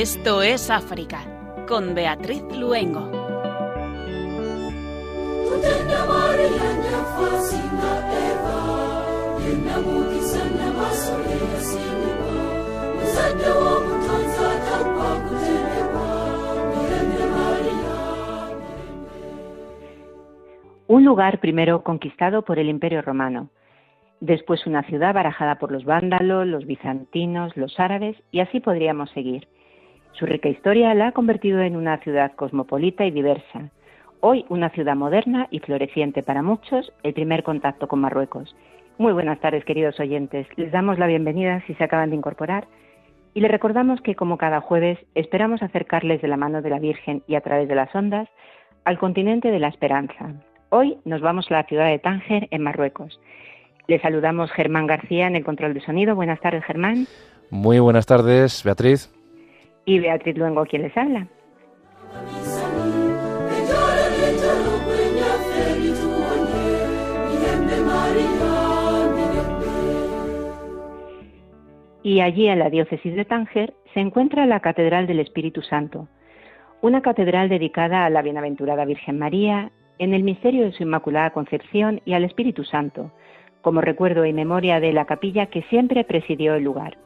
Esto es África, con Beatriz Luengo. Un lugar primero conquistado por el Imperio Romano, después una ciudad barajada por los vándalos, los bizantinos, los árabes, y así podríamos seguir. Su rica historia la ha convertido en una ciudad cosmopolita y diversa. Hoy una ciudad moderna y floreciente para muchos, el primer contacto con Marruecos. Muy buenas tardes, queridos oyentes. Les damos la bienvenida si se acaban de incorporar y les recordamos que, como cada jueves, esperamos acercarles de la mano de la Virgen y a través de las ondas al continente de la esperanza, Hoy nos vamos a la ciudad de Tánger, en Marruecos. Le saludamos Germán García en el control de sonido. Buenas tardes, Germán. Muy buenas tardes, Beatriz. Y Beatriz Luengo, quien les habla. Y allí en la diócesis de Tánger se encuentra la Catedral del Espíritu Santo, una catedral dedicada a la Bienaventurada Virgen María en el misterio de su Inmaculada Concepción y al Espíritu Santo, como recuerdo y memoria de la capilla que siempre presidió el lugar.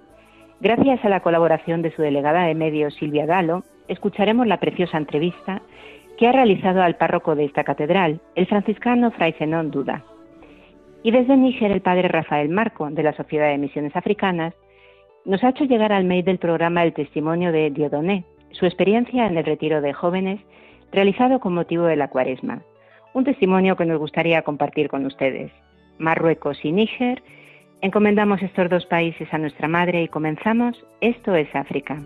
Gracias a la colaboración de su delegada de medios, Silvia Galo, escucharemos la preciosa entrevista que ha realizado al párroco de esta catedral, el franciscano Fray Zenón Duda. Y desde Níger, el padre Rafael Marco, de la Sociedad de Misiones Africanas, nos ha hecho llegar al mail del programa el testimonio de Diodoné, su experiencia en el retiro de jóvenes realizado con motivo de la cuaresma un testimonio que nos gustaría compartir con ustedes. Marruecos y Níger, encomendamos estos dos países a nuestra Madre y comenzamos Esto es África.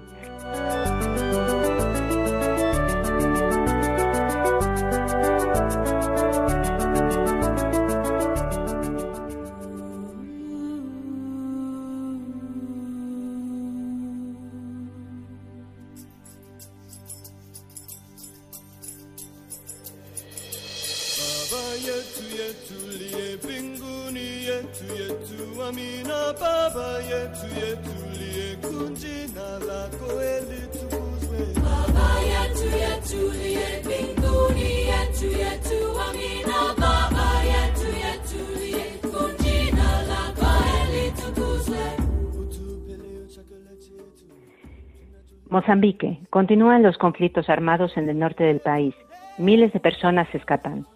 Mozambique. Continúan los conflictos armados en el norte del país. Miles de personas escapan.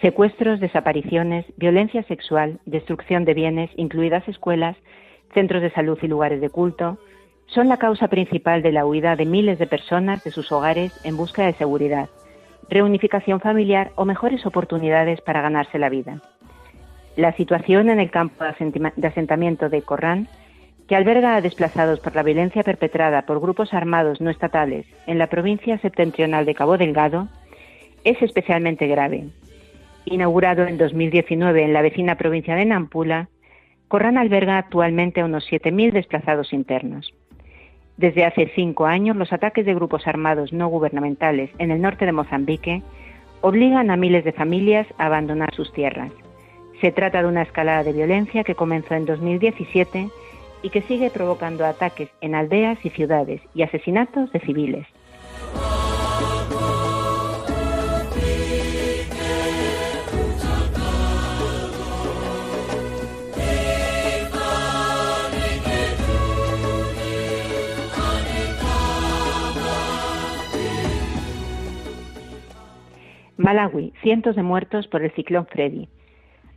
Secuestros, desapariciones, violencia sexual, destrucción de bienes, incluidas escuelas, centros de salud y lugares de culto, son la causa principal de la huida de miles de personas de sus hogares en busca de seguridad, reunificación familiar o mejores oportunidades para ganarse la vida. La situación en el campo de asentamiento de Corrán, que alberga a desplazados por la violencia perpetrada por grupos armados no estatales en la provincia septentrional de Cabo Delgado, es especialmente grave Inaugurado en 2019 en la vecina provincia de Nampula, Corrán alberga actualmente a unos 7.000 desplazados internos. Desde hace cinco años, los ataques de grupos armados no gubernamentales en el norte de Mozambique obligan a miles de familias a abandonar sus tierras. Se trata de una escalada de violencia que comenzó en 2017 y que sigue provocando ataques en aldeas y ciudades y asesinatos de civiles. Malawi, cientos de muertos por el ciclón Freddy.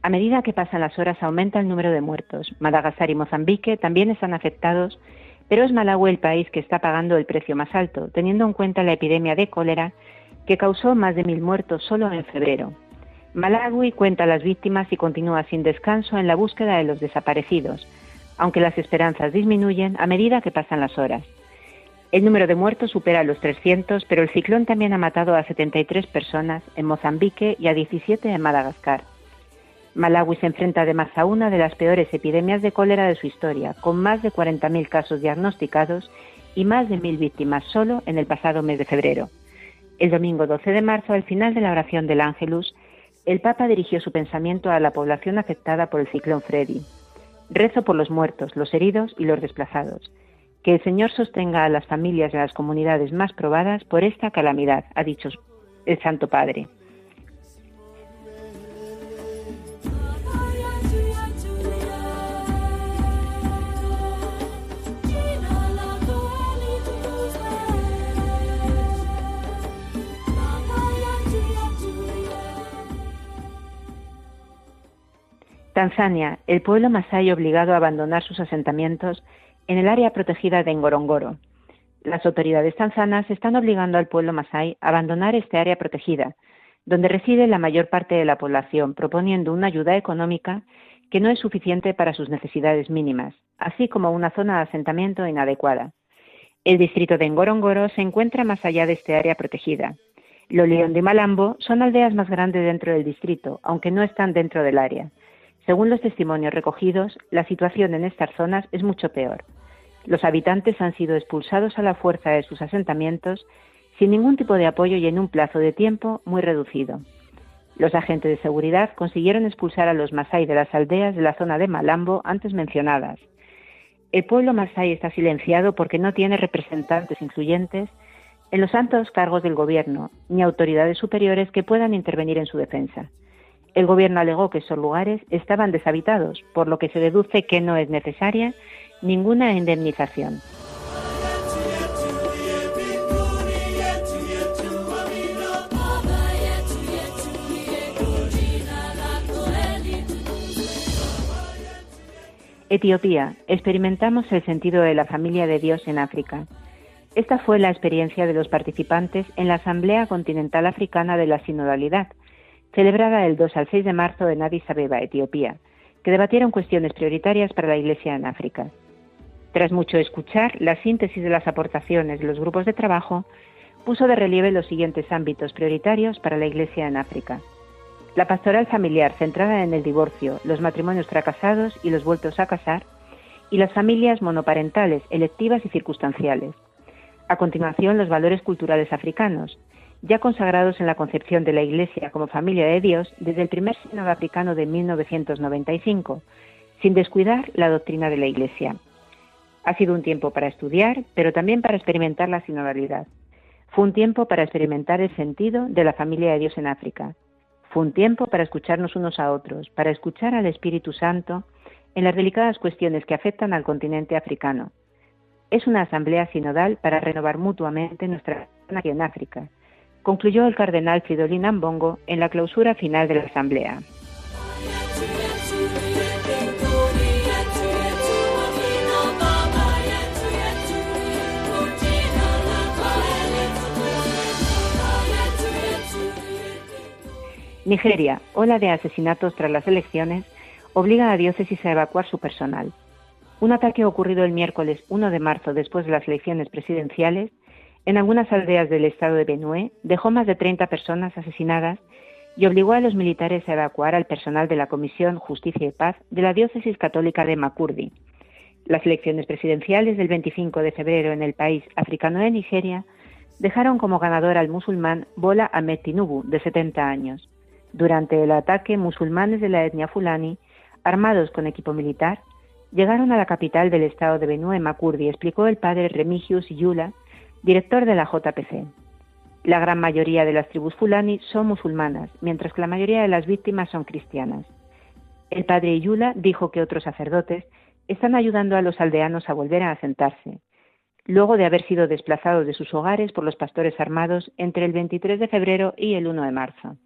A medida que pasan las horas aumenta el número de muertos. Madagascar y Mozambique también están afectados, pero es Malawi el país que está pagando el precio más alto, teniendo en cuenta la epidemia de cólera que causó más de mil muertos solo en febrero. Malawi cuenta las víctimas y continúa sin descanso en la búsqueda de los desaparecidos, aunque las esperanzas disminuyen a medida que pasan las horas. El número de muertos supera los 300, pero el ciclón también ha matado a 73 personas en Mozambique y a 17 en Madagascar. Malawi se enfrenta además a una de las peores epidemias de cólera de su historia, con más de 40.000 casos diagnosticados y más de 1.000 víctimas solo en el pasado mes de febrero. El domingo 12 de marzo, al final de la oración del Ángelus, el Papa dirigió su pensamiento a la población afectada por el ciclón Freddy. Rezo por los muertos, los heridos y los desplazados Que el Señor sostenga a las familias de las comunidades más probadas por esta calamidad, ha dicho el Santo Padre. Tanzania, el pueblo masái obligado a abandonar sus asentamientos en el área protegida de Ngorongoro. Las autoridades tanzanas están obligando al pueblo masái a abandonar este área protegida, donde reside la mayor parte de la población, proponiendo una ayuda económica que no es suficiente para sus necesidades mínimas, así como una zona de asentamiento inadecuada. El distrito de Ngorongoro se encuentra más allá de este área protegida. Lolión de Malambo son aldeas más grandes dentro del distrito, aunque no están dentro del área. Según los testimonios recogidos, la situación en estas zonas es mucho peor. Los habitantes han sido expulsados a la fuerza de sus asentamientos sin ningún tipo de apoyo y en un plazo de tiempo muy reducido. Los agentes de seguridad consiguieron expulsar a los masái de las aldeas de la zona de Malambo antes mencionadas. El pueblo masái está silenciado porque no tiene representantes influyentes en los altos cargos del gobierno ni autoridades superiores que puedan intervenir en su defensa. El gobierno alegó que esos lugares estaban deshabitados, por lo que se deduce que no es necesaria ninguna indemnización. Etiopía. Experimentamos el sentido de la familia de Dios en África. Esta fue la experiencia de los participantes en la Asamblea Continental Africana de la Sinodalidad, celebrada el 2 al 6 de marzo en Addis Abeba, Etiopía, que debatieron cuestiones prioritarias para la Iglesia en África. Tras mucho escuchar, la síntesis de las aportaciones de los grupos de trabajo puso de relieve los siguientes ámbitos prioritarios para la Iglesia en África. La pastoral familiar centrada en el divorcio, los matrimonios fracasados y los vueltos a casar, y las familias monoparentales, electivas y circunstanciales. A continuación, los valores culturales africanos, ya consagrados en la concepción de la Iglesia como familia de Dios desde el primer sínodo africano de 1995, sin descuidar la doctrina de la Iglesia. Ha sido un tiempo para estudiar, pero también para experimentar la sinodalidad. Fue un tiempo para experimentar el sentido de la familia de Dios en África. Fue un tiempo para escucharnos unos a otros, para escuchar al Espíritu Santo en las delicadas cuestiones que afectan al continente africano. Es una asamblea sinodal para renovar mutuamente nuestra en África, concluyó el cardenal Fridolin Ambongo en la clausura final de la Asamblea. Nigeria, ola de asesinatos tras las elecciones, obliga a diócesis a evacuar su personal. Un ataque ocurrido el miércoles 1 de marzo después de las elecciones presidenciales en algunas aldeas del estado de Benue dejó más de 30 personas asesinadas y obligó a los militares a evacuar al personal de la Comisión Justicia y Paz de la diócesis católica de Makurdi. Las elecciones presidenciales del 25 de febrero en el país africano de Nigeria dejaron como ganador al musulmán Bola Ahmed Tinubu, de 70 años. Durante el ataque, musulmanes de la etnia fulani, armados con equipo militar, llegaron a la capital del estado de Benue, Makurdi, explicó el padre Remigius Yula, director de la JPC. La gran mayoría de las tribus fulani son musulmanas, mientras que la mayoría de las víctimas son cristianas. El padre Yula dijo que otros sacerdotes están ayudando a los aldeanos a volver a asentarse, luego de haber sido desplazados de sus hogares por los pastores armados entre el 23 de febrero y el 1 de marzo.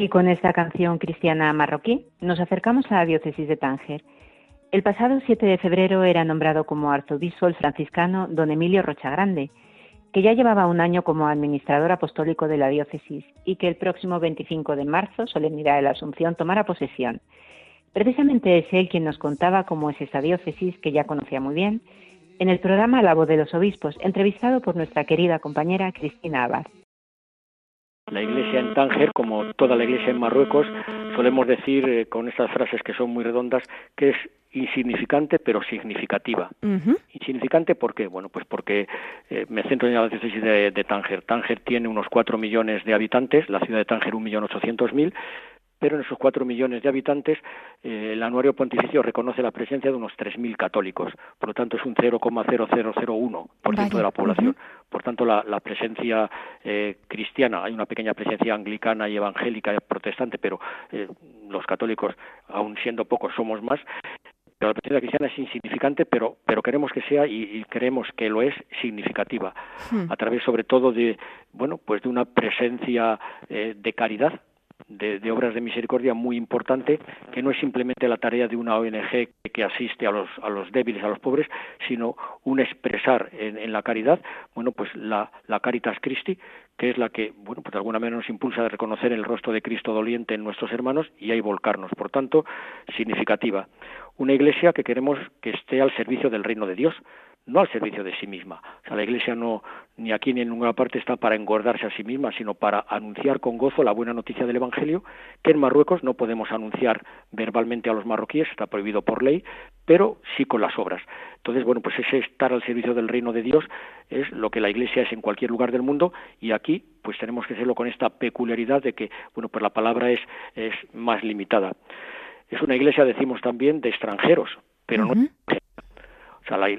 Y con esta canción cristiana marroquí nos acercamos a la diócesis de Tánger. El pasado 7 de febrero era nombrado como arzobispo el franciscano don Emilio Rochagrande, que ya llevaba un año como administrador apostólico de la diócesis y que el próximo 25 de marzo, solemnidad de la Asunción, tomará posesión. Precisamente es él quien nos contaba cómo es esta diócesis, que ya conocía muy bien, en el programa La voz de los obispos, entrevistado por nuestra querida compañera Cristina Abad. La iglesia en Tánger, como toda la iglesia en Marruecos, solemos decir eh, con estas frases que son muy redondas que es insignificante pero significativa. Insignificante ¿por qué? Bueno, pues porque eh, me centro en la diócesis de, de, Tánger. Tánger tiene unos cuatro millones de habitantes, la ciudad de Tánger un millón ochocientos mil, pero en esos cuatro millones de habitantes eh, el anuario pontificio reconoce la presencia de unos 3.000 católicos, por lo tanto es un 0,0001% de la población. Por tanto, la, presencia eh, cristiana, hay una pequeña presencia anglicana y evangélica y protestante, pero eh, los católicos, aun siendo pocos, somos más. Pero la presencia cristiana es insignificante, pero, pero queremos que sea y, creemos que lo es significativa, hmm. a través sobre todo de, bueno, pues de una presencia de caridad de, obras de misericordia muy importante, que no es simplemente la tarea de una ONG que, asiste a los, a los débiles, a los pobres, sino un expresar en, la caridad, bueno, pues la, la Caritas Christi, que es la que, bueno, pues de alguna manera nos impulsa a reconocer el rostro de Cristo doliente en nuestros hermanos y ahí volcarnos. Por tanto, significativa. Una iglesia que queremos que esté al servicio del reino de Dios, no al servicio de sí misma. O sea, la Iglesia no, ni aquí ni en ninguna parte está para engordarse a sí misma, sino para anunciar con gozo la buena noticia del Evangelio, que en Marruecos no podemos anunciar verbalmente a los marroquíes, está prohibido por ley, pero sí con las obras. Entonces, bueno, pues ese estar al servicio del reino de Dios es lo que la Iglesia es en cualquier lugar del mundo y aquí pues tenemos que hacerlo con esta peculiaridad de que, bueno, pues la palabra es, es más limitada. Es una iglesia, decimos también, de extranjeros, pero no o sea,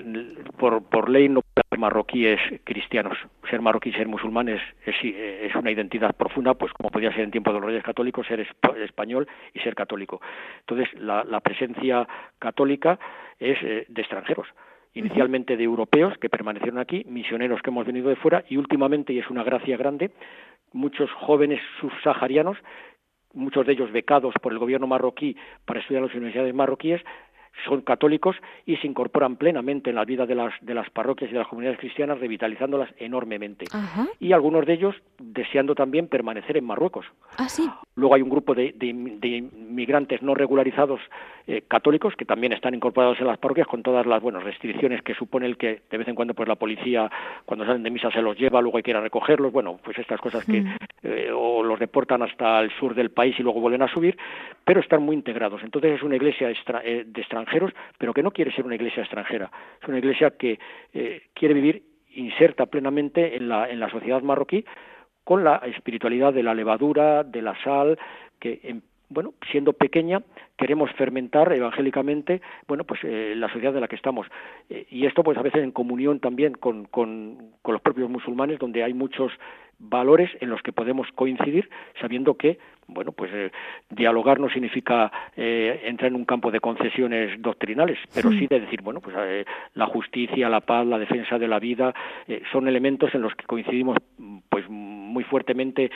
por, por ley no ser marroquíes cristianos. Ser marroquí y ser musulmán es, es, una identidad profunda, pues como podía ser en tiempo de los reyes católicos, ser español y ser católico. Entonces, la, la presencia católica es eh, de extranjeros inicialmente de europeos que permanecieron aquí, misioneros que hemos venido de fuera y últimamente, y es una gracia grande, muchos jóvenes subsaharianos, muchos de ellos becados por el gobierno marroquí para estudiar en las universidades marroquíes, son católicos y se incorporan plenamente en la vida de las, de las parroquias y de las comunidades cristianas, revitalizándolas enormemente. Y algunos de ellos deseando también permanecer en Marruecos. ¿Ah, Luego hay un grupo de, de, inmigrantes no regularizados eh, católicos que también están incorporados en las parroquias con todas las buenas restricciones que supone el que de vez en cuando pues la policía cuando salen de misa se los lleva, luego hay que ir a recogerlos, bueno, pues estas cosas que mm. eh, o los deportan hasta el sur del país y luego vuelven a subir, pero están muy integrados. Entonces es una iglesia eh, de extranjeros pero que no quiere ser una iglesia extranjera. Es una iglesia que eh, quiere vivir inserta plenamente en la, en la sociedad marroquí con la espiritualidad de la levadura, de la sal, que bueno, siendo pequeña, queremos fermentar evangélicamente, bueno, pues eh, la sociedad de la que estamos. Eh, y esto, pues a veces en comunión también con, los propios musulmanes, donde hay muchos valores en los que podemos coincidir, sabiendo que, bueno, pues eh, dialogar no significa eh, entrar en un campo de concesiones doctrinales, pero sí. de decir, bueno, pues eh, la justicia, la paz, la defensa de la vida son elementos en los que coincidimos, pues muy fuertemente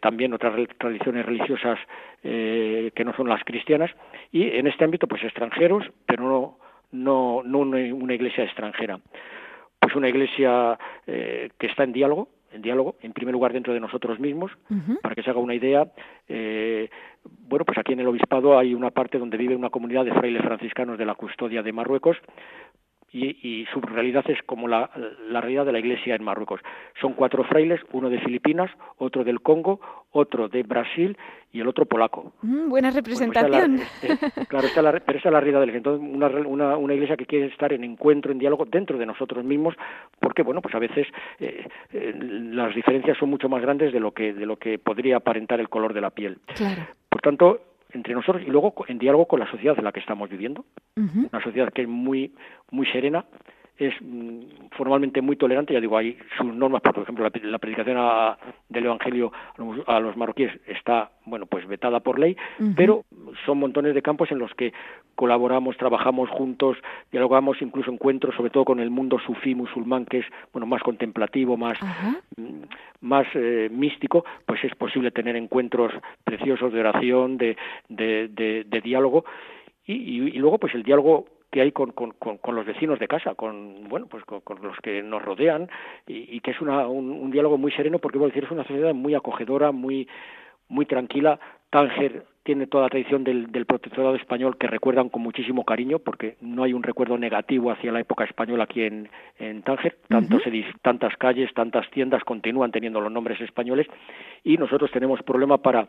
también otras tradiciones religiosas que no son las cristianas. Y en este ámbito, pues extranjeros, pero no no no una iglesia extranjera. Pues una iglesia que está en diálogo en diálogo, en primer lugar dentro de nosotros mismos, para que se haga una idea. Eh, bueno, pues aquí en el obispado hay una parte donde vive una comunidad de frailes franciscanos de la custodia de Marruecos, y, su realidad es como la, realidad de la Iglesia en Marruecos. Son cuatro frailes, uno de Filipinas, otro del Congo, otro de Brasil y el otro polaco. Mm, buena representación. claro, está la, pero esa es la realidad de la Iglesia. Entonces, una, una, Iglesia que quiere estar en encuentro, en diálogo dentro de nosotros mismos, porque, bueno, pues a veces eh, eh, las diferencias son mucho más grandes de lo que, de lo que podría aparentar el color de la piel. Claro. Por tanto, entre nosotros y luego en diálogo con la sociedad en la que estamos viviendo, una sociedad que es muy muy serena, es mm, formalmente muy tolerante, ya digo, hay sus normas, por ejemplo, la, predicación del Evangelio a los, marroquíes está, bueno, pues vetada por ley, pero son montones de campos en los que colaboramos, trabajamos juntos, dialogamos, incluso encuentros, sobre todo con el mundo sufí musulmán, que es, bueno, más contemplativo, más, mm, más eh, místico, pues es posible tener encuentros preciosos de oración, de, de, diálogo, y luego, pues el diálogo que hay con, con, con, los vecinos de casa, con bueno pues con, los que nos rodean y, que es una, un, diálogo muy sereno porque decir es una sociedad muy acogedora, muy muy tranquila. Tánger tiene toda la tradición del, del, protectorado español que recuerdan con muchísimo cariño, porque no hay un recuerdo negativo hacia la época española aquí en, en Tánger. Tanto tantas calles, tantas tiendas continúan teniendo los nombres españoles y nosotros tenemos problema para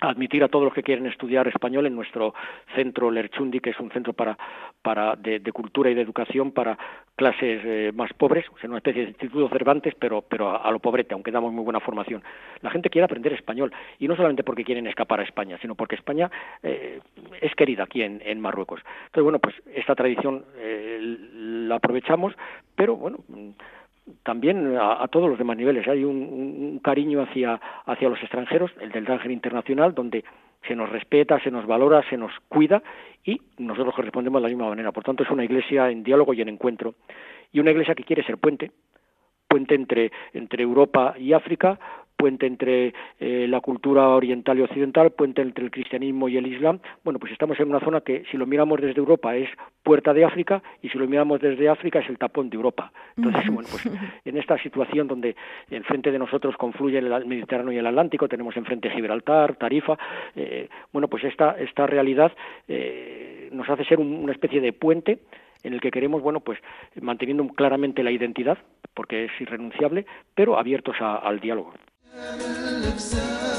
admitir a todos los que quieren estudiar español en nuestro centro Lerchundi, que es un centro para, para de, cultura y de educación para clases eh, más pobres, o sea, una especie de instituto Cervantes, pero, pero a, lo pobrete, aunque damos muy buena formación. La gente quiere aprender español, y no solamente porque quieren escapar a España, sino porque España eh, es querida aquí en, en, Marruecos. Entonces, bueno, pues esta tradición eh, la aprovechamos, pero bueno también a, todos los demás niveles. Hay un, cariño hacia, hacia los extranjeros, el del Ángel Internacional, donde se nos respeta, se nos valora, se nos cuida y nosotros correspondemos de la misma manera. Por tanto, es una iglesia en diálogo y en encuentro. Y una iglesia que quiere ser puente, puente entre, entre Europa y África, puente entre eh, la cultura oriental y occidental, puente entre el cristianismo y el islam. Bueno, pues estamos en una zona que si lo miramos desde Europa es puerta de África y si lo miramos desde África es el tapón de Europa. Entonces, bueno, pues en esta situación donde enfrente de nosotros confluye el Mediterráneo y el Atlántico, tenemos enfrente Gibraltar, Tarifa, eh, bueno, pues esta, esta realidad eh, nos hace ser una especie de puente en el que queremos, bueno, pues manteniendo claramente la identidad, porque es irrenunciable, pero abiertos al diálogo. الفساد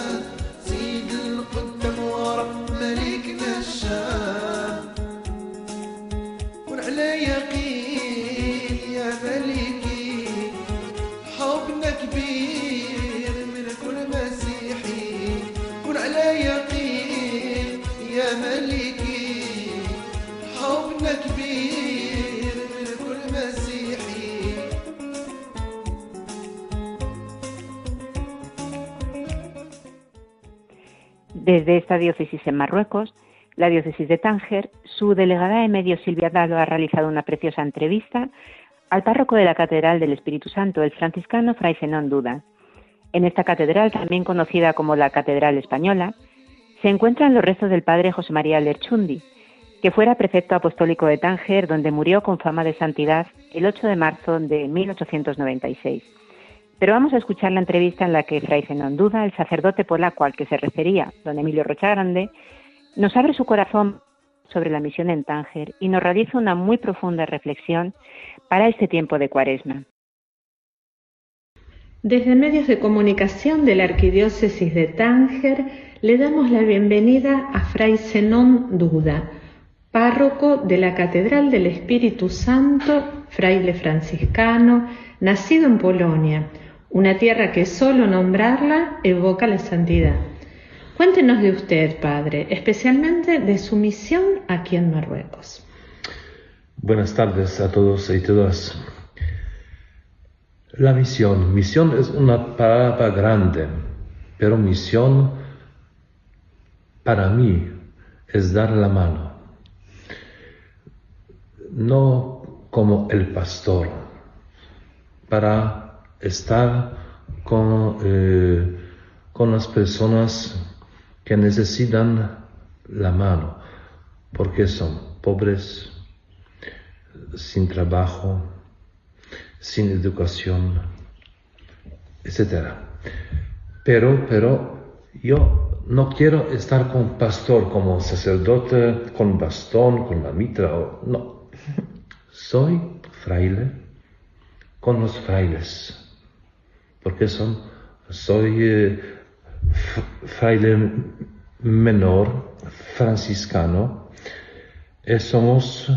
Desde esta diócesis en Marruecos, la diócesis de Tánger, su delegada de medios Silvia Dalo ha realizado una preciosa entrevista al párroco de la Catedral del Espíritu Santo, el franciscano Fray Zenón Duda. En esta catedral, también conocida como la Catedral Española, se encuentran los restos del padre José María Lerchundi, que fuera prefecto apostólico de Tánger, donde murió con fama de santidad el 8 de marzo de 1896. Pero vamos a escuchar la entrevista en la que Fray Zenón Duda, el sacerdote polaco al que se refería don Emilio Rochagrande, nos abre su corazón sobre la misión en Tánger y nos realiza una muy profunda reflexión para este tiempo de cuaresma. Desde medios de comunicación de la Arquidiócesis de Tánger le damos la bienvenida a Fray Zenón Duda, párroco de la Catedral del Espíritu Santo, fraile franciscano, nacido en Polonia, una tierra que solo nombrarla evoca la santidad. Cuéntenos de usted, Padre, especialmente de su misión aquí en Marruecos. Buenas tardes a todos y todas. La misión. Misión es una palabra grande, pero misión para mí es dar la mano. No como el pastor, para estar con, eh, con las personas que necesitan la mano, porque son pobres, sin trabajo, sin educación, etc. Pero, pero yo no quiero estar con pastor como sacerdote, con bastón, con la mitra, no. Soy fraile con los frailes porque son, soy eh, fraile menor franciscano y somos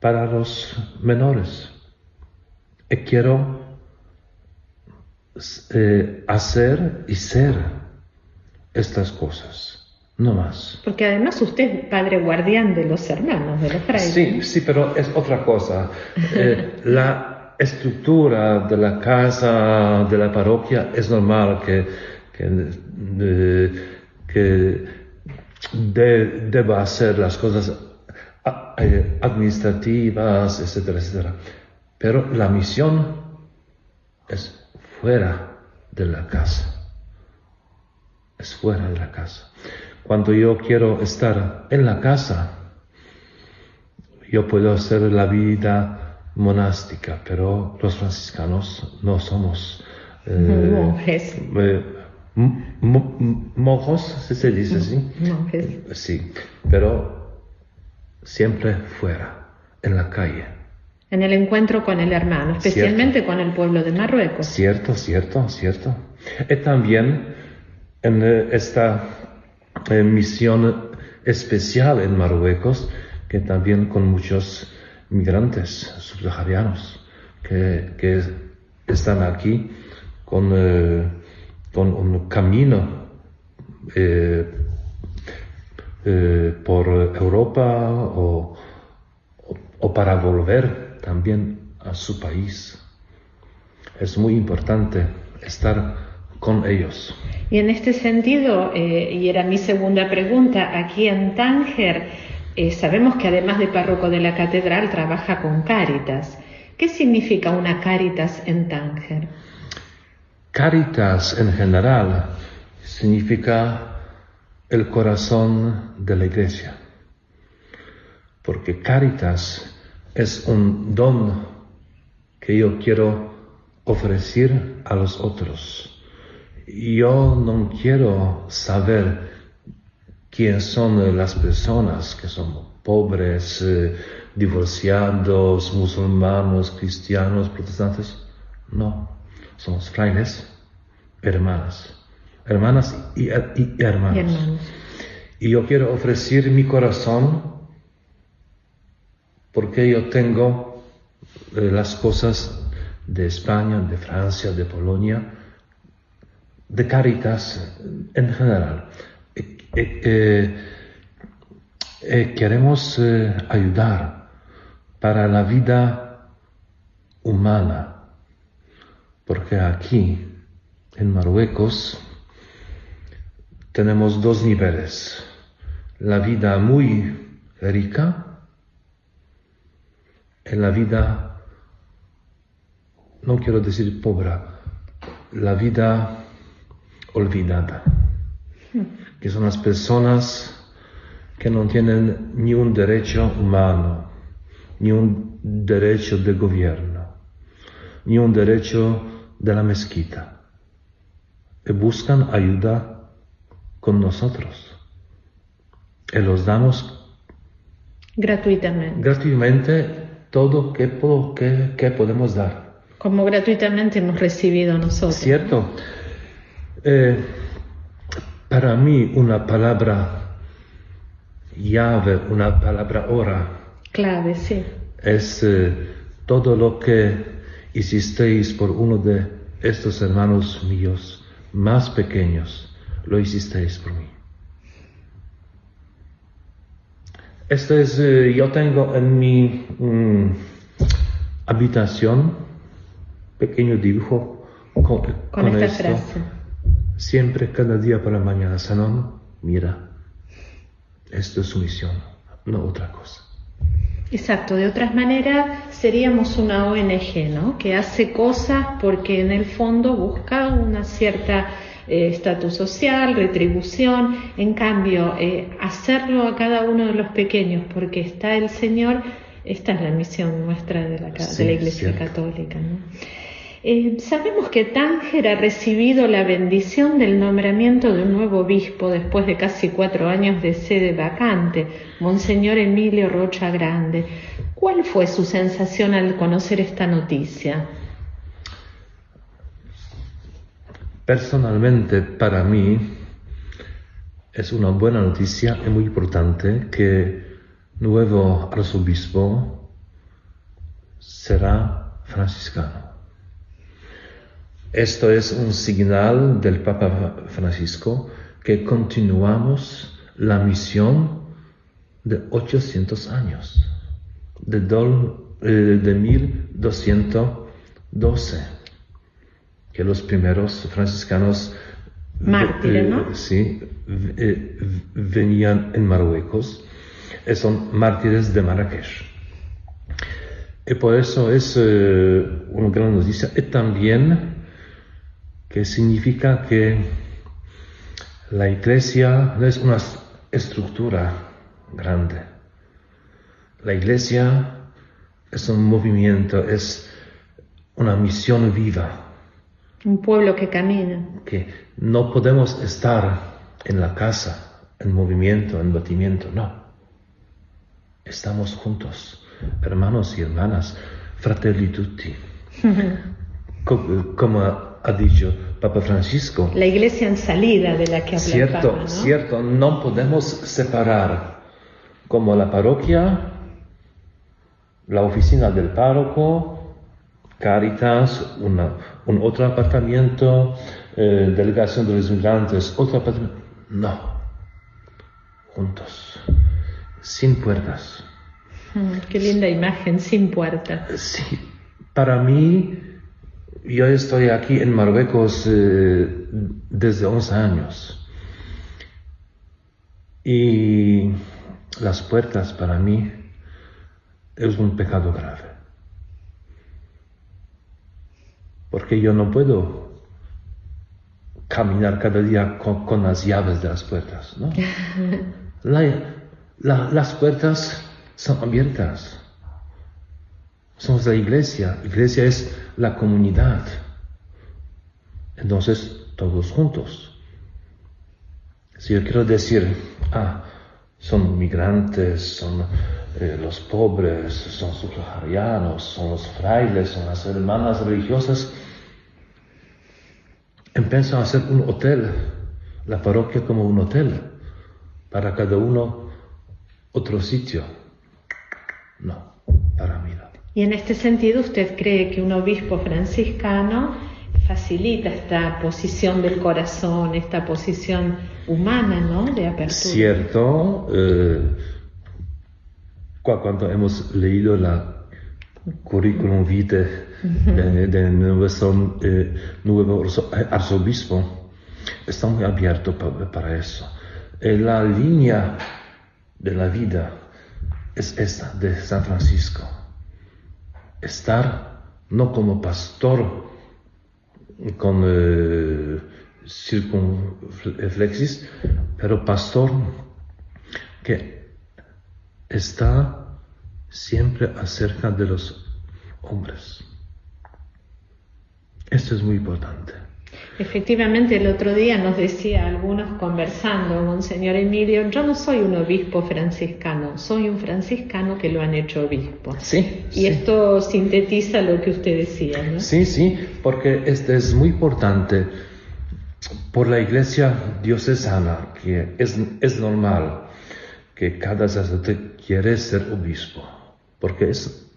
para los menores. Y quiero eh, hacer y ser estas cosas. no más. Porque además usted es padre guardián de los hermanos, de los frailes. Sí, sí, pero es otra cosa. Eh, la estructura de la casa, de la parroquia, es normal que, que, eh, que de- deba hacer las cosas eh, administrativas, etcétera, etcétera. Pero la misión es fuera de la casa. Es fuera de la casa. Cuando yo quiero estar en la casa, yo puedo hacer la vida monástica, pero los franciscanos no somos eh, Monjes. eh, monjos, si se dice así. Monjes. Sí, pero siempre fuera, en la calle. En el encuentro con el hermano, especialmente con el pueblo de Marruecos. Cierto, cierto, cierto. Y también en eh, esta misión especial en Marruecos, que también con muchos migrantes subsaharianos que, que están aquí con, eh, con un camino eh, eh, por Europa o, o- o para volver también a su país. Es muy importante estar con ellos. Y en este sentido, y era mi segunda pregunta, aquí en Tánger eh, sabemos que además de párroco de la catedral trabaja con Cáritas. ¿Qué significa una Cáritas en Tánger? Caritas en general significa el corazón de la iglesia, porque Caritas es un don que yo quiero ofrecer a los otros. Yo no quiero saber quiénes son las personas que son pobres, eh, divorciados, musulmanos, cristianos, protestantes. No, somos frailes, hermanas, hermanas y, y- y hermanos. Y hermanos. Y yo quiero ofrecer mi corazón porque yo tengo eh, las cosas de España, de Francia, de Polonia, de Caritas en general. Eh, eh, eh, queremos ayudar para la vida humana, porque aquí, en Marruecos, tenemos dos niveles. La vida muy rica y la vida, no quiero decir pobre, la vida olvidada, que son las personas que no tienen ni un derecho humano, ni un derecho de gobierno, ni un derecho de la mezquita, y buscan ayuda con nosotros. Y los damos Gratuitamente. gratuitamente todo que, que, que podemos dar. Como gratuitamente hemos recibido nosotros. ¿Cierto? Eh, para mí una palabra llave, una palabra hora, Clave, sí. es eh, todo lo que hicisteis por uno de estos hermanos míos más pequeños, lo hicisteis por mí. Esto es, eh, yo tengo en mi mm, habitación pequeño dibujo con, Con, esta esto. frase. Siempre, cada día por la mañana, Sanón, mira, esto es su misión, no otra cosa. Exacto, de otras maneras seríamos una ONG, ¿no? Que hace cosas porque en el fondo busca una cierta eh, estatus social, retribución. En cambio, eh, hacerlo a cada uno de los pequeños porque está el Señor, esta es la misión nuestra de la, de la Iglesia. Católica, ¿no? Eh, sabemos que Tánger ha recibido la bendición del nombramiento de un nuevo obispo después de casi cuatro años de sede vacante, Monseñor Emilio Rocha Grande. ¿Cuál fue su sensación al conocer esta noticia? Personalmente, para mí, es una buena noticia y muy importante que nuevo arzobispo será franciscano. Esto es un señal del Papa Francisco que continuamos la misión de 800 años, de, eh, de 1212, que los primeros franciscanos Mártires, ¿no? eh, sí, eh, venían en Marruecos, son mártires de Marrakech. Y por eso es una gran noticia. Y también que significa que la iglesia no es una estructura grande. La iglesia es un movimiento, es una misión viva. Un pueblo que camina. Que no podemos estar en la casa, en movimiento, en batimiento, no. Estamos juntos, hermanos y hermanas, fratelli tutti. Como ha dicho Papa Francisco. La iglesia en salida de la que habla cierto, el Papa, ¿no? Cierto, no podemos separar como la parroquia, la oficina del párroco, Caritas, una, un otro apartamento, eh, delegación de los inmigrantes, otro apartamento. No, juntos, sin puertas. Mm, qué linda imagen, sin puertas. Sí, para mí yo estoy aquí en Marruecos eh, desde 11 años y las puertas para mí es un pecado grave. Porque yo no puedo caminar cada día con, las llaves de las puertas, ¿no? las puertas son abiertas. Somos la iglesia. Iglesia es la comunidad. Entonces, todos juntos. Si yo quiero decir, ah, son migrantes, son eh, los pobres, son subsaharianos, son los frailes, son las hermanas religiosas, empiezo a hacer un hotel, la parroquia como un hotel, para cada uno otro sitio. No, para mí no. Y en este sentido, ¿usted cree que un obispo franciscano facilita esta posición del corazón, esta posición humana, ¿no? De apertura. Cierto. Eh, cuando hemos leído la currículum vitae de, de, nuestro eh, nuevo arzobispo, está muy abierto para, para eso. Eh, la línea de la vida es esta de San Francisco estar no como pastor con eh, circunflexis, pero pastor que está siempre acerca de los hombres. Esto es muy importante. Efectivamente, el otro día nos decía algunos conversando, Monseñor Emilio, yo no soy un obispo franciscano, soy un franciscano que lo han hecho obispo. Sí. Y esto sintetiza lo que usted decía, ¿no? Sí, sí, porque esto es muy importante por la iglesia diocesana, que es, es normal que cada sacerdote quiere ser obispo, porque es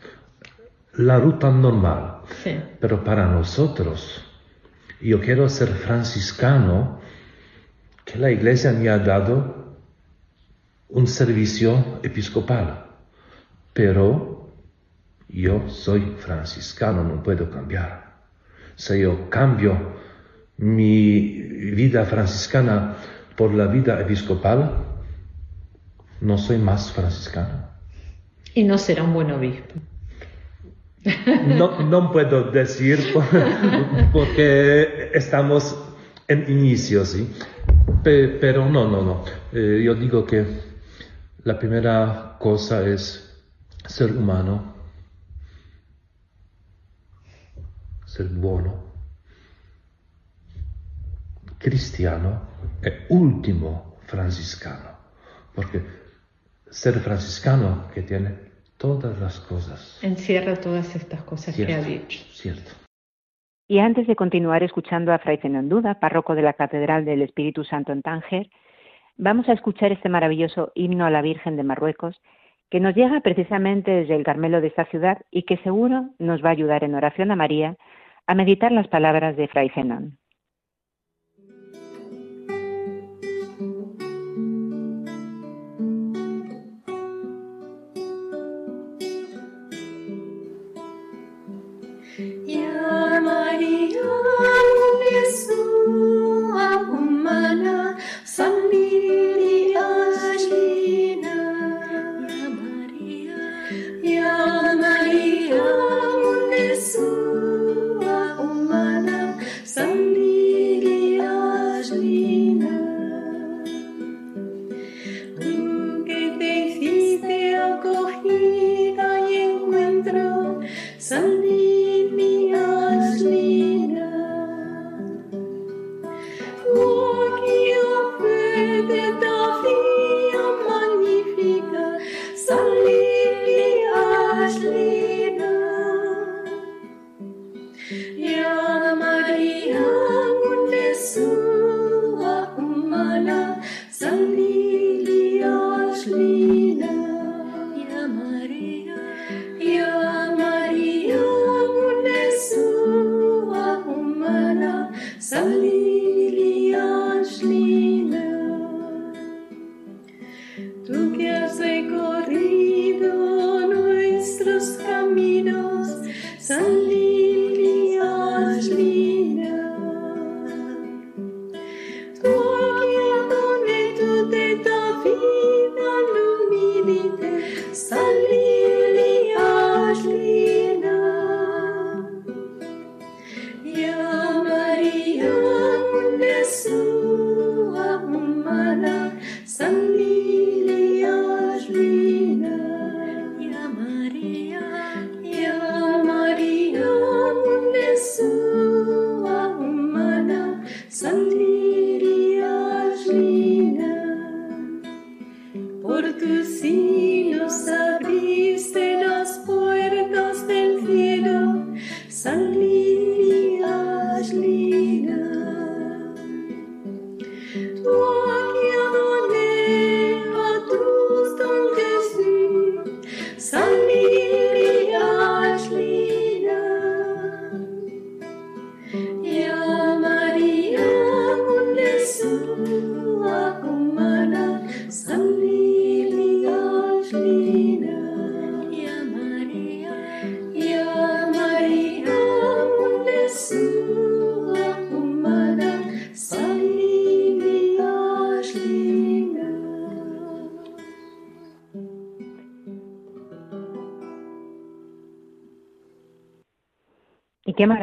la ruta normal. Sí. Pero para nosotros, yo quiero ser franciscano, que la iglesia me ha dado un servicio episcopal, pero yo soy franciscano, no puedo cambiar. Si yo cambio mi vida franciscana por la vida episcopal, no soy más franciscano. Y no será un buen obispo. No, no puedo decir porque estamos en inicio, ¿sí? Pero no, no, no. Eh, yo digo que la primera cosa es ser humano, ser bueno, cristiano e último franciscano. Porque ser franciscano que tiene todas las cosas. Encierra todas estas cosas cierto, que ha dicho. Cierto. Y antes de continuar escuchando a Fray Zenón Duda, párroco de la Catedral del Espíritu Santo en Tánger, vamos a escuchar este maravilloso himno a la Virgen de Marruecos, que nos llega precisamente desde el Carmelo de esta ciudad y que seguro nos va a ayudar en oración a María a meditar las palabras de Fray Zenón.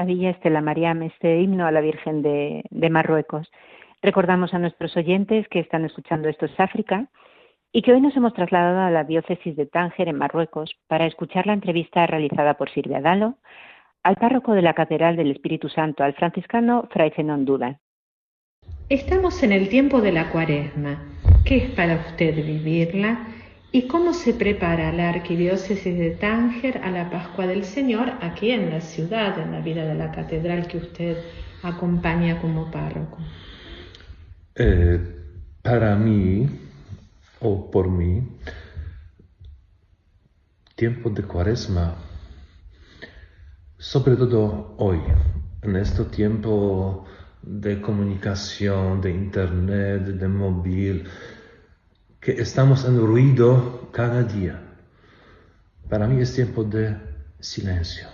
Qué maravilla este la Mariam, este himno a la Virgen de, Marruecos. Recordamos a nuestros oyentes que están escuchando esto es África y que hoy nos hemos trasladado a la diócesis de Tánger en Marruecos para escuchar la entrevista realizada por Silvia Dalo al párroco de la Catedral del Espíritu Santo, al franciscano Fray Zenón Duda. Estamos en el tiempo de la cuaresma. ¿Qué es para usted vivirla? ¿Y cómo se prepara la arquidiócesis de Tánger a la Pascua del Señor aquí en la ciudad, en la vida de la catedral que usted acompaña como párroco? Eh, para mí, o por mí, tiempo de cuaresma, sobre todo hoy, en este tiempo de comunicación, de internet, de móvil, que estamos en ruido cada día. Para mí es tiempo de silencio.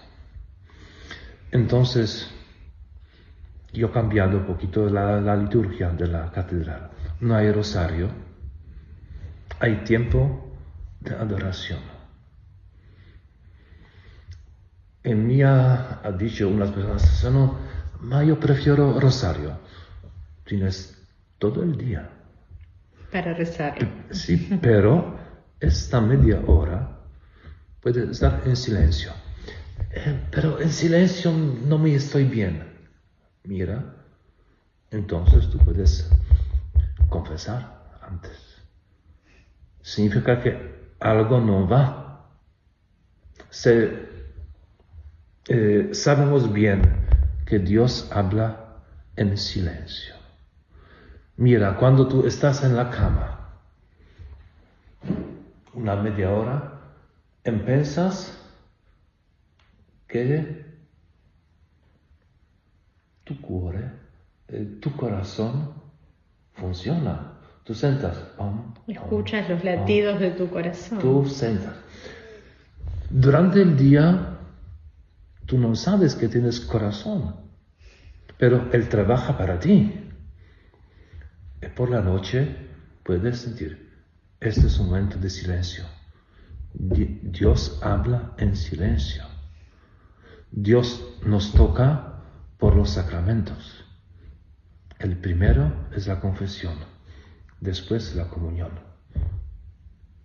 Entonces, yo he cambiado un poquito la, liturgia de la catedral. No hay rosario, hay tiempo de adoración. En mí ha, dicho unas personas, no, yo prefiero rosario. Tienes todo el día para rezar. Sí, pero esta media hora puede estar en silencio. Eh, pero en silencio no me estoy bien. Mira, entonces tú puedes confesar antes. Significa que algo no va. Eh, sabemos bien que Dios habla en silencio. Mira, cuando tú estás en la cama, una media hora, empiezas que tu cuore, eh, tu corazón funciona. Tú sentas. Escuchas los latidos de tu corazón. Tú sentas. Durante el día, tú no sabes que tienes corazón, pero Él trabaja para ti por la noche puedes sentir, este es un momento de silencio. Dios habla en silencio. Dios nos toca por los sacramentos. El primero es la confesión, después la comunión.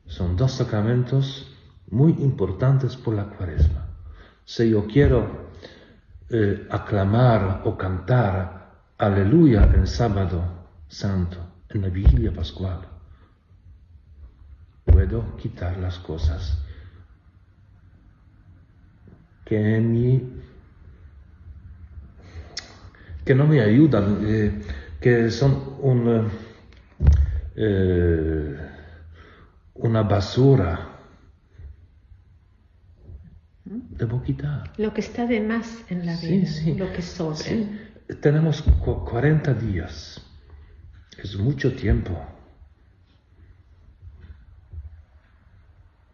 Son dos sacramentos muy importantes por la cuaresma. Si yo quiero eh, aclamar o cantar aleluya el sábado santo, en la vigilia pascual, puedo quitar las cosas que, que no me ayudan, eh, que son un, eh, una basura. Debo quitar. Lo que está de más en la vida, lo que sobra. Tenemos 40 días, es mucho tiempo.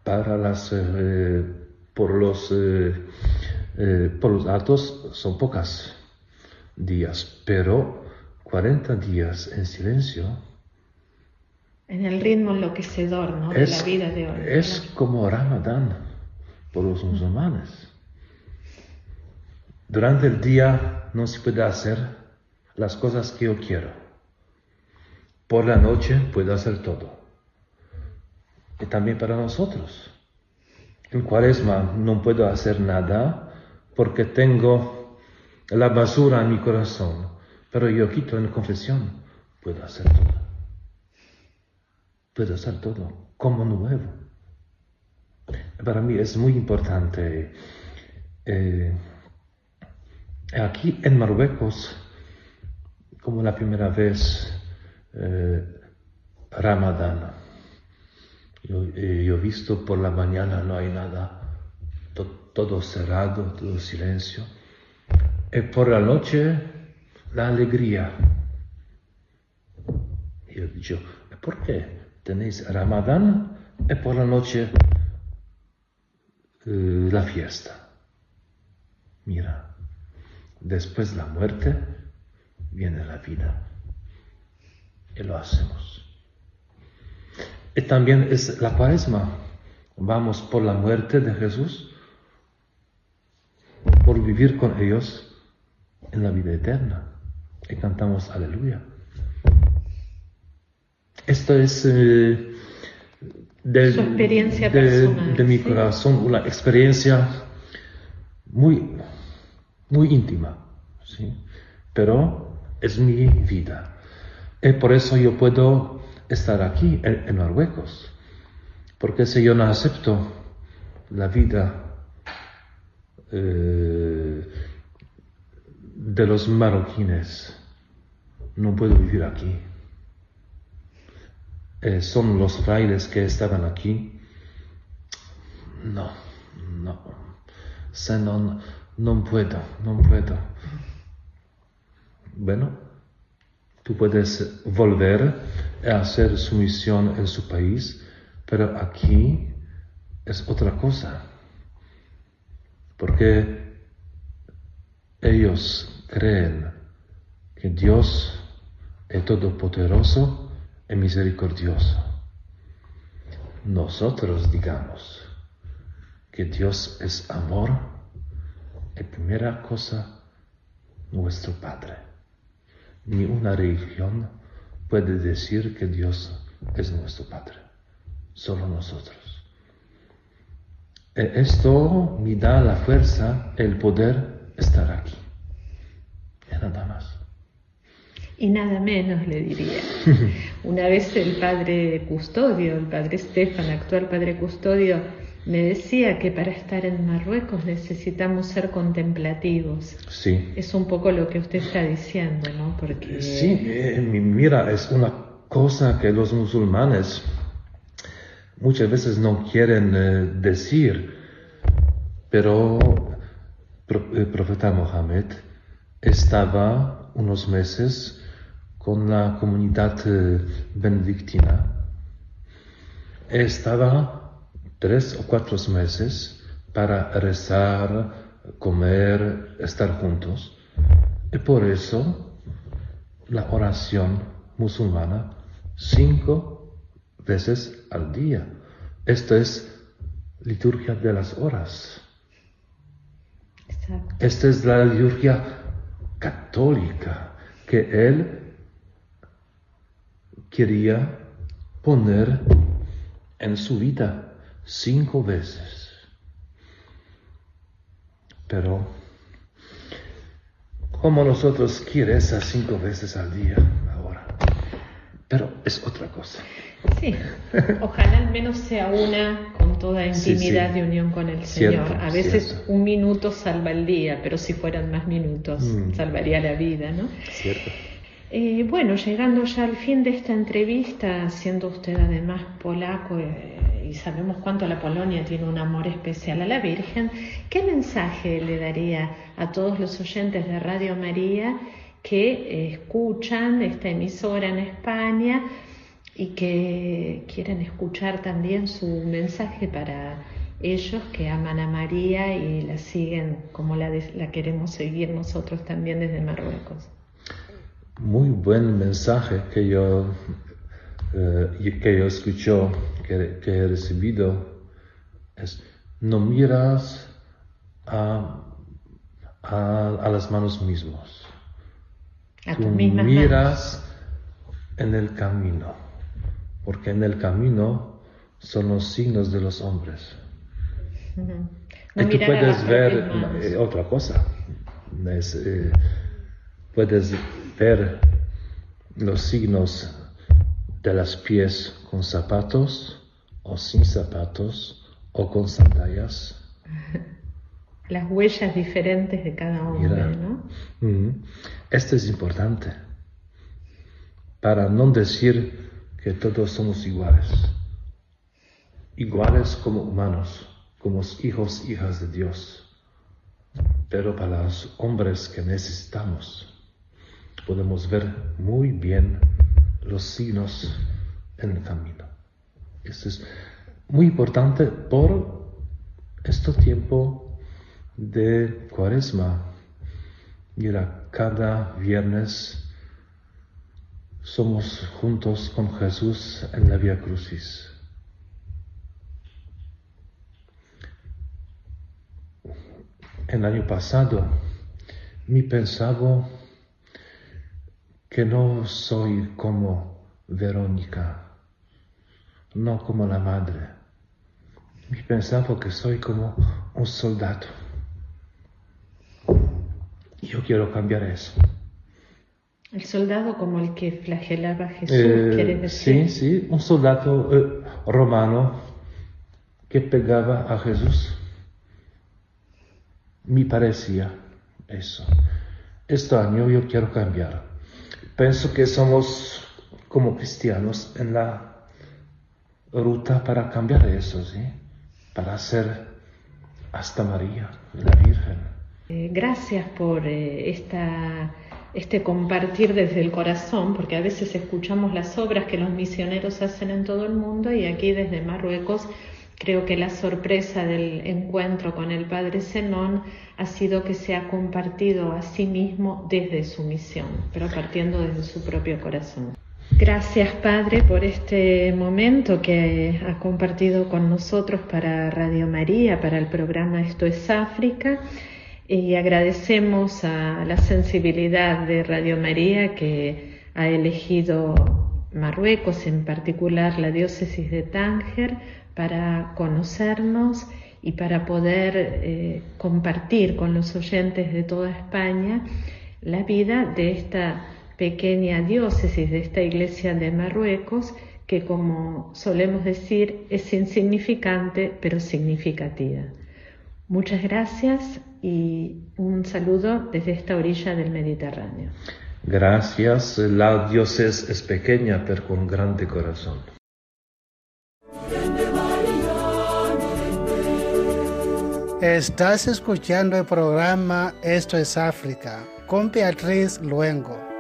Para las eh, por los, eh, eh, por los altos son pocas días, pero 40 días en silencio. En el ritmo enloquecedor ¿no? de la vida de hoy. Es como Ramadán por los musulmanes. Durante el día no se puede hacer las cosas que yo quiero. Por la noche puedo hacer todo. Y también para nosotros. En cuaresma no puedo hacer nada porque tengo la basura en mi corazón, pero yo quito en confesión, puedo hacer todo. Puedo hacer todo como nuevo. Para mí es muy importante. Eh, aquí en Marruecos, como la primera vez, eh, Ramadán yo, he visto por la mañana no hay nada, todo cerrado, todo silencio. Y por la noche la alegría. Yo digo, ¿por qué tenéis Ramadán y por la noche eh, la fiesta? Mira, después de la muerte viene la vida. Y lo hacemos. Y también es la cuaresma. Vamos por la muerte de Jesús, por vivir con ellos en la vida eterna. Y cantamos aleluya. Esto es eh, experiencia de, mi corazón una experiencia muy, muy íntima, ¿sí? pero es mi vida. Y por eso yo puedo estar aquí en, Marruecos. Porque si yo no acepto la vida eh, de los marroquines, no puedo vivir aquí. Eh, son los frailes que estaban aquí. No, no. No, no puedo, no puedo. Bueno, tú puedes volver hacer su misión en su país, pero aquí es otra cosa, porque ellos creen que Dios es todopoderoso y misericordioso. Nosotros digamos que Dios es amor y primera cosa nuestro Padre. Ni una religión puede decir que Dios es nuestro Padre, solo nosotros. E esto me da la fuerza, el poder estar aquí. Y nada más. Y nada menos, le diría. Una vez el padre custodio, el padre Estefan, actual padre custodio, me decía que para estar en Marruecos necesitamos ser contemplativos. Sí. Es un poco lo que usted está diciendo, ¿no? Porque... Sí, eh, mira, es una cosa que los musulmanes muchas veces no quieren eh, decir, pero el profeta Mohammed estaba unos meses con la comunidad eh, benedictina. Estaba tres o cuatro meses para rezar, comer, estar juntos. Y por eso la oración musulmana cinco veces al día. Esto es liturgia de las horas. Esta es la liturgia católica que él quería poner en su vida cinco veces. pero como nosotros quiere esas cinco veces al día ahora. Pero es otra cosa. Sí, ojalá al menos sea una con toda intimidad y unión con el Señor. A veces un minuto salva el día, pero si fueran más minutos mm. salvaría la vida, ¿no? Cierto. Eh, bueno, llegando ya al fin de esta entrevista, siendo usted además polaco eh, y sabemos cuánto la Polonia tiene un amor especial a la Virgen, ¿qué mensaje le daría a todos los oyentes de Radio María que escuchan esta emisora en España y que quieren escuchar también su mensaje para ellos que aman a María y la siguen como la, la queremos seguir nosotros también desde Marruecos? Muy buen mensaje que yo, eh, que yo escucho, que, he recibido, es no miras a, a, las manos mismos. A Tú miras en el camino, porque en el camino son los signos de los hombres. y tú puedes ver eh, otra cosa. Es, eh, puedes ver los signos de las pies con zapatos o sin zapatos o con sandalias. Las huellas diferentes de cada hombre, ¿no? Esto es importante para no decir que todos somos iguales, iguales como humanos, como hijos, hijas de Dios, pero para los hombres que necesitamos podemos ver muy bien los signos en el camino. Esto es muy importante por este tiempo de cuaresma. Mira, cada viernes somos juntos con Jesús en la Vía Crucis. El año pasado, mi pensaba que no soy como Verónica, no como la madre. Y pensaba que soy como un soldado. Yo quiero cambiar eso. El soldado como el que flagelaba a Jesús, eh, quiere decir. Sí, sí, un soldado eh, romano que pegaba a Jesús. Me parecía eso. Este año yo quiero cambiar. Pienso que somos como cristianos en la ruta para cambiar eso, ¿sí? Para ser hasta María, la Virgen. Eh, gracias por eh, esta, este compartir desde el corazón, porque a veces escuchamos las obras que los misioneros hacen en todo el mundo y aquí desde Marruecos Creo que la sorpresa del encuentro con el Padre Zenón ha sido que se ha compartido a sí mismo desde su misión, pero partiendo desde su propio corazón. Gracias Padre por este momento que ha compartido con nosotros para Radio María, para el programa Esto es África y agradecemos a la sensibilidad de Radio María que ha elegido Marruecos, en particular la diócesis de Tánger, para conocernos y para poder eh, compartir con los oyentes de toda España la vida de esta pequeña diócesis, de esta iglesia de Marruecos, que como solemos decir es insignificante pero significativa. Muchas gracias y un saludo desde esta orilla del Mediterráneo. Gracias, la diócesis es pequeña pero con grande corazón. Estás escuchando el programa Esto es África con Beatriz Luengo.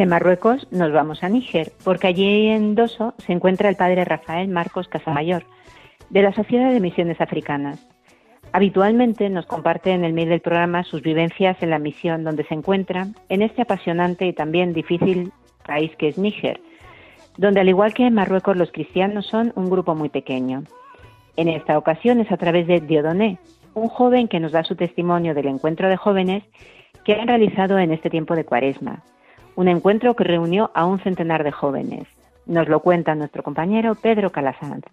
De Marruecos nos vamos a Níger, porque allí en Doso se encuentra el padre Rafael Marcos Casamayor, de la Sociedad de Misiones Africanas. Habitualmente nos comparte en el mail del programa sus vivencias en la misión donde se encuentra, en este apasionante y también difícil país que es Níger, donde al igual que en Marruecos los cristianos son un grupo muy pequeño. En esta ocasión es a través de Diodoné, un joven que nos da su testimonio del encuentro de jóvenes que han realizado en este tiempo de cuaresma, un encuentro que reunió a un centenar de jóvenes. Nos lo cuenta nuestro compañero Pedro Calasanz.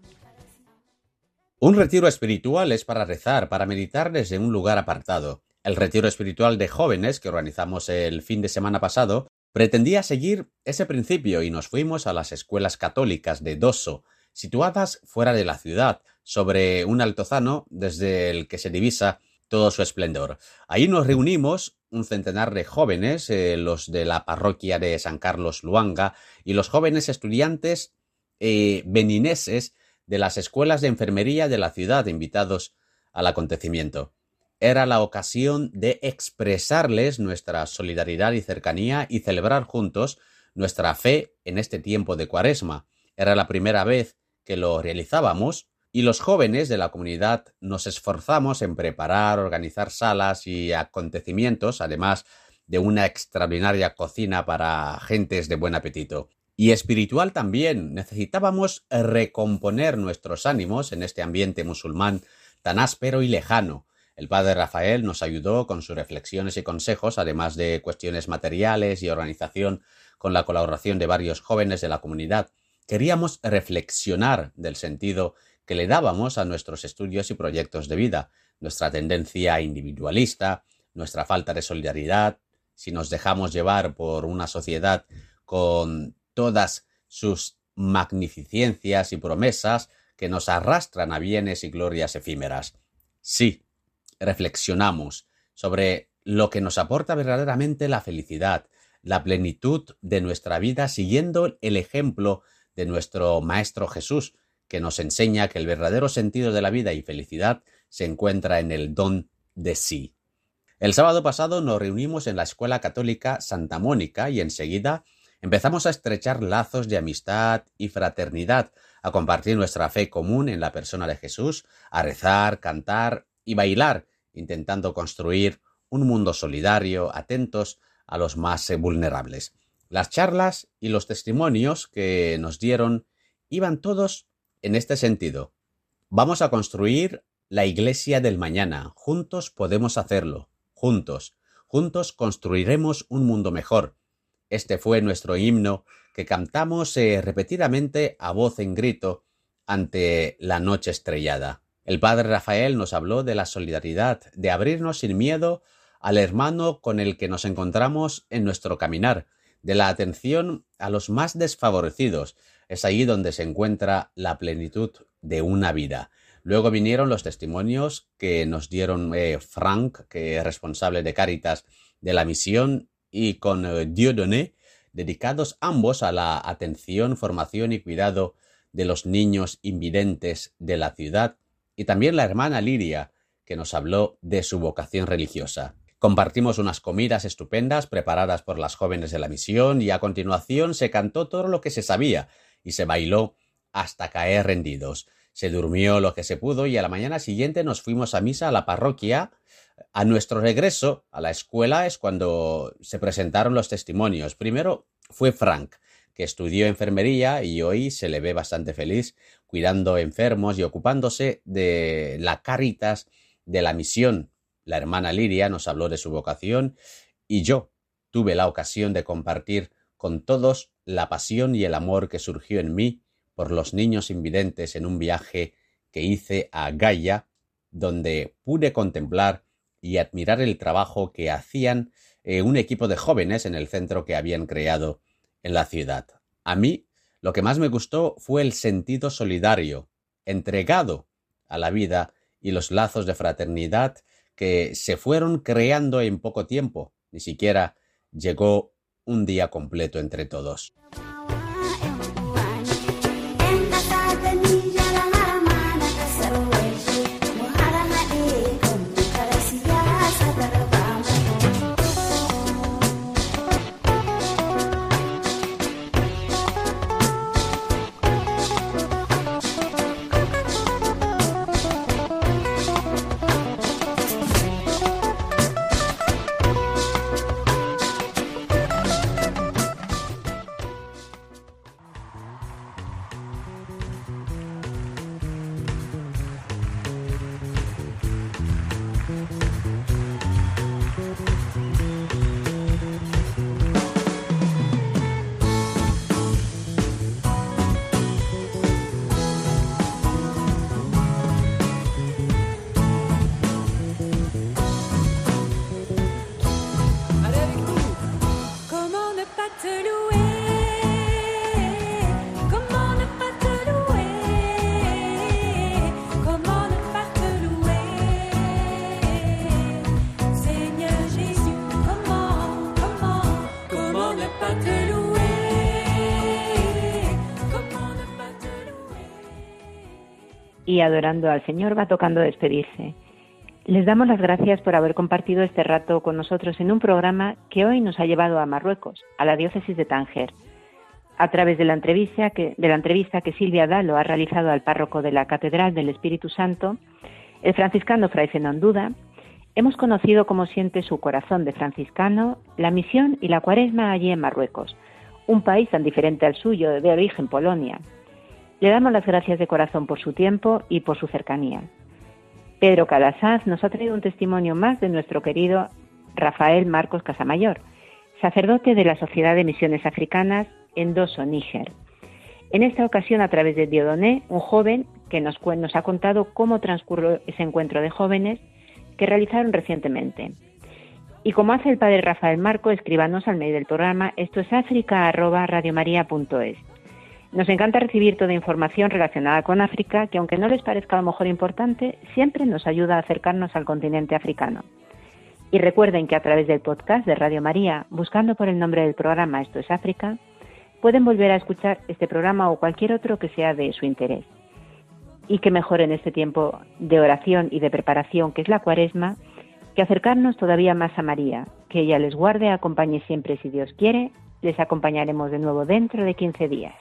Un retiro espiritual es para rezar, para meditar desde un lugar apartado. El retiro espiritual de jóvenes que organizamos el fin de semana pasado pretendía seguir ese principio y nos fuimos a las escuelas católicas de Dosso, situadas fuera de la ciudad, sobre un altozano desde el que se divisa todo su esplendor. Ahí nos reunimos un centenar de jóvenes, eh, los de la parroquia de San Carlos Luanga, y los jóvenes estudiantes eh, benineses de las escuelas de enfermería de la ciudad invitados al acontecimiento. Era la ocasión de expresarles nuestra solidaridad y cercanía y celebrar juntos nuestra fe en este tiempo de cuaresma. Era la primera vez que lo realizábamos y los jóvenes de la comunidad nos esforzamos en preparar, organizar salas y acontecimientos, además de una extraordinaria cocina para gentes de buen apetito y espiritual también. Necesitábamos recomponer nuestros ánimos en este ambiente musulmán tan áspero y lejano. El padre Rafael nos ayudó con sus reflexiones y consejos, además de cuestiones materiales y organización, con la colaboración de varios jóvenes de la comunidad. Queríamos reflexionar del sentido que le dábamos a nuestros estudios y proyectos de vida, nuestra tendencia individualista, nuestra falta de solidaridad, si nos dejamos llevar por una sociedad con todas sus magnificencias y promesas que nos arrastran a bienes y glorias efímeras. Sí, reflexionamos sobre lo que nos aporta verdaderamente la felicidad, la plenitud de nuestra vida siguiendo el ejemplo de nuestro Maestro Jesús, que nos enseña que el verdadero sentido de la vida y felicidad se encuentra en el don de sí. El sábado pasado nos reunimos en la Escuela Católica Santa Mónica y enseguida empezamos a estrechar lazos de amistad y fraternidad, a compartir nuestra fe común en la persona de Jesús, a rezar, cantar y bailar, intentando construir un mundo solidario, atentos a los más vulnerables. Las charlas y los testimonios que nos dieron iban todos en este sentido. Vamos a construir la iglesia del mañana. Juntos podemos hacerlo. Juntos. Juntos construiremos un mundo mejor. Este fue nuestro himno que cantamos eh, repetidamente a voz en grito ante la noche estrellada. El padre Rafael nos habló de la solidaridad, de abrirnos sin miedo al hermano con el que nos encontramos en nuestro caminar, de la atención a los más desfavorecidos. Es ahí donde se encuentra la plenitud de una vida. Luego vinieron los testimonios que nos dieron eh, Frank, que es responsable de Cáritas de la misión y con eh, Dieudonné, dedicados ambos a la atención, formación y cuidado de los niños invidentes de la ciudad, y también la hermana Liria, que nos habló de su vocación religiosa. Compartimos unas comidas estupendas preparadas por las jóvenes de la misión y a continuación se cantó todo lo que se sabía y se bailó hasta caer rendidos. Se durmió lo que se pudo y a la mañana siguiente nos fuimos a misa a la parroquia a nuestro regreso a la escuela es cuando se presentaron los testimonios. Primero fue Frank, que estudió enfermería y hoy se le ve bastante feliz cuidando enfermos y ocupándose de la caritas de la misión. La hermana Liria nos habló de su vocación y yo tuve la ocasión de compartir con todos la pasión y el amor que surgió en mí por los niños invidentes en un viaje que hice a Gaia, donde pude contemplar y admirar el trabajo que hacían eh, un equipo de jóvenes en el centro que habían creado en la ciudad. A mí, lo que más me gustó fue el sentido solidario, entregado a la vida y los lazos de fraternidad que se fueron creando en poco tiempo. Ni siquiera llegó un día completo entre todos. Y adorando al Señor va tocando despedirse. Les damos las gracias por haber compartido este rato con nosotros en un programa que hoy nos ha llevado a Marruecos, a la diócesis de Tánger. A través de la entrevista que, de la entrevista que Silvia Dalo ha realizado al párroco de la Catedral del Espíritu Santo, el franciscano Fray Duda, hemos conocido cómo siente su corazón de franciscano, la misión y la cuaresma allí en Marruecos, un país tan diferente al suyo, de origen Polonia. Le damos las gracias de corazón por su tiempo y por su cercanía. Pedro Calasanz nos ha traído un testimonio más de nuestro querido Rafael Marcos Casamayor, sacerdote de la Sociedad de Misiones Africanas en Doso, Níger. En esta ocasión, a través de Diodoné, un joven que nos, ha contado cómo transcurrió ese encuentro de jóvenes que realizaron recientemente. Y como hace el padre Rafael Marco, escríbanos al medio del programa esto es África nos encanta recibir toda información relacionada con África que, aunque no les parezca a lo mejor importante, siempre nos ayuda a acercarnos al continente africano. Y recuerden que a través del podcast de Radio María, buscando por el nombre del programa Esto es África, pueden volver a escuchar este programa o cualquier otro que sea de su interés. Y que mejor en este tiempo de oración y de preparación que es la cuaresma, que acercarnos todavía más a María, que ella les guarde, acompañe siempre si Dios quiere, les acompañaremos de nuevo dentro de 15 días.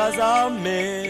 tazame